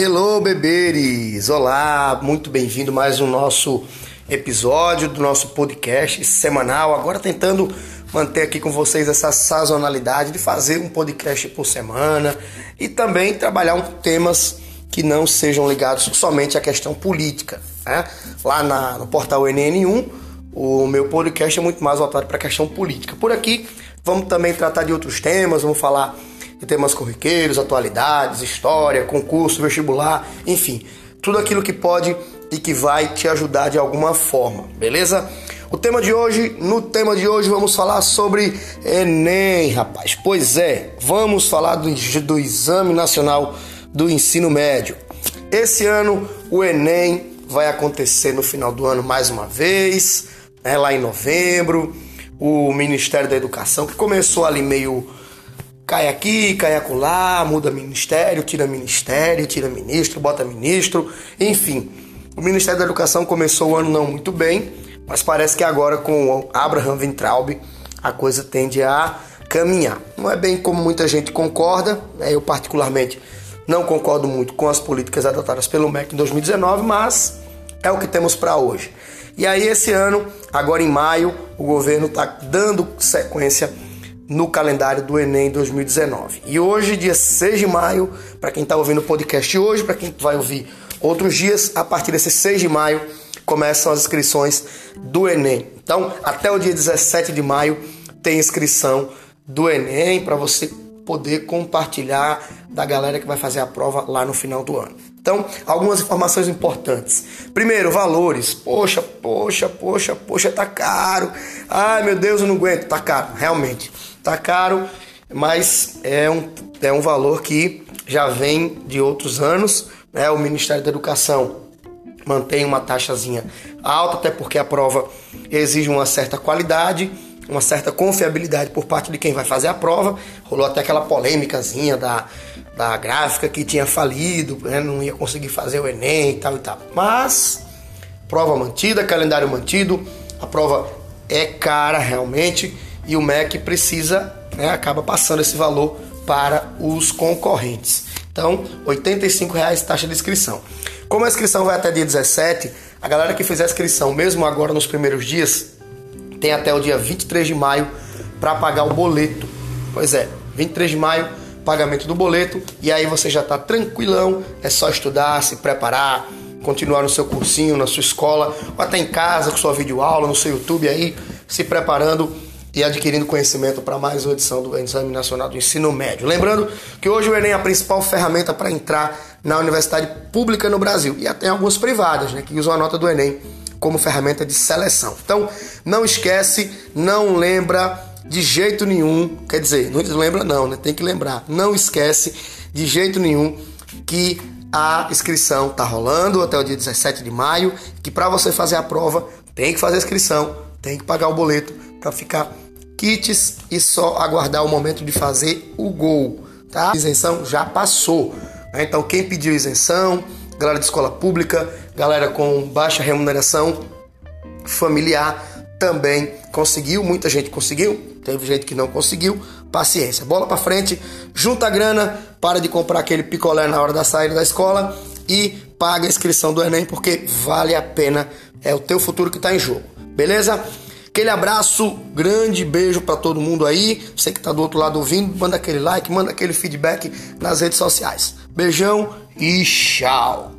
Hello, beberes! Olá, muito bem-vindo mais um nosso episódio do nosso podcast semanal. Agora tentando manter aqui com vocês essa sazonalidade de fazer um podcast por semana e também trabalhar um, temas que não sejam ligados somente à questão política. Né? Lá na, no portal NN1, o meu podcast é muito mais voltado para a questão política. Por aqui, vamos também tratar de outros temas, vamos falar de temas corriqueiros, atualidades, história, concurso, vestibular, enfim, tudo aquilo que pode e que vai te ajudar de alguma forma, beleza? O tema de hoje, no tema de hoje vamos falar sobre Enem, rapaz. Pois é, vamos falar do, do Exame Nacional do Ensino Médio. Esse ano o Enem vai acontecer no final do ano mais uma vez, né, lá em novembro. O Ministério da Educação, que começou ali meio cai aqui, cai acolá, muda ministério, tira ministério, tira ministro, bota ministro, enfim. O Ministério da Educação começou o ano não muito bem, mas parece que agora com o Abraham Weintraub a coisa tende a caminhar. Não é bem como muita gente concorda, né? eu particularmente não concordo muito com as políticas adotadas pelo MEC em 2019, mas é o que temos para hoje. E aí esse ano, agora em maio, o governo está dando sequência no calendário do Enem 2019. E hoje, dia 6 de maio, para quem está ouvindo o podcast hoje, para quem vai ouvir outros dias, a partir desse 6 de maio começam as inscrições do Enem. Então, até o dia 17 de maio tem inscrição do Enem para você poder compartilhar da galera que vai fazer a prova lá no final do ano. Então, algumas informações importantes. Primeiro, valores. Poxa, poxa, poxa, poxa, tá caro. Ai, meu Deus, eu não aguento. Tá caro, realmente. Tá caro, mas é um, é um valor que já vem de outros anos. Né? O Ministério da Educação mantém uma taxazinha alta, até porque a prova exige uma certa qualidade, uma certa confiabilidade por parte de quem vai fazer a prova. Rolou até aquela polêmicazinha da, da gráfica que tinha falido, né? não ia conseguir fazer o Enem e tal e tal. Mas, prova mantida, calendário mantido, a prova é cara realmente e o MEC precisa, né, acaba passando esse valor para os concorrentes. Então, R$ 85,00 taxa de inscrição. Como a inscrição vai até dia 17, a galera que fizer a inscrição, mesmo agora nos primeiros dias, tem até o dia 23 de maio para pagar o boleto. Pois é, 23 de maio, pagamento do boleto, e aí você já está tranquilão, é só estudar, se preparar, continuar no seu cursinho, na sua escola, ou até em casa com sua videoaula, no seu YouTube aí, se preparando e adquirindo conhecimento para mais uma edição do Exame Nacional do Ensino Médio. Lembrando que hoje o Enem é a principal ferramenta para entrar na universidade pública no Brasil e até algumas privadas, né, que usam a nota do Enem como ferramenta de seleção. Então, não esquece, não lembra de jeito nenhum, quer dizer, não lembra não, né? Tem que lembrar. Não esquece de jeito nenhum que a inscrição tá rolando até o dia 17 de maio, que para você fazer a prova tem que fazer a inscrição, tem que pagar o boleto para ficar kits e só aguardar o momento de fazer o gol, tá? A isenção já passou. Né? Então quem pediu isenção, galera de escola pública, galera com baixa remuneração familiar também conseguiu, muita gente conseguiu, teve gente que não conseguiu. Paciência, bola para frente, junta a grana, para de comprar aquele picolé na hora da saída da escola e paga a inscrição do Enem porque vale a pena, é o teu futuro que está em jogo. Beleza? Aquele abraço, grande beijo para todo mundo aí. Você que tá do outro lado ouvindo, manda aquele like, manda aquele feedback nas redes sociais. Beijão e tchau.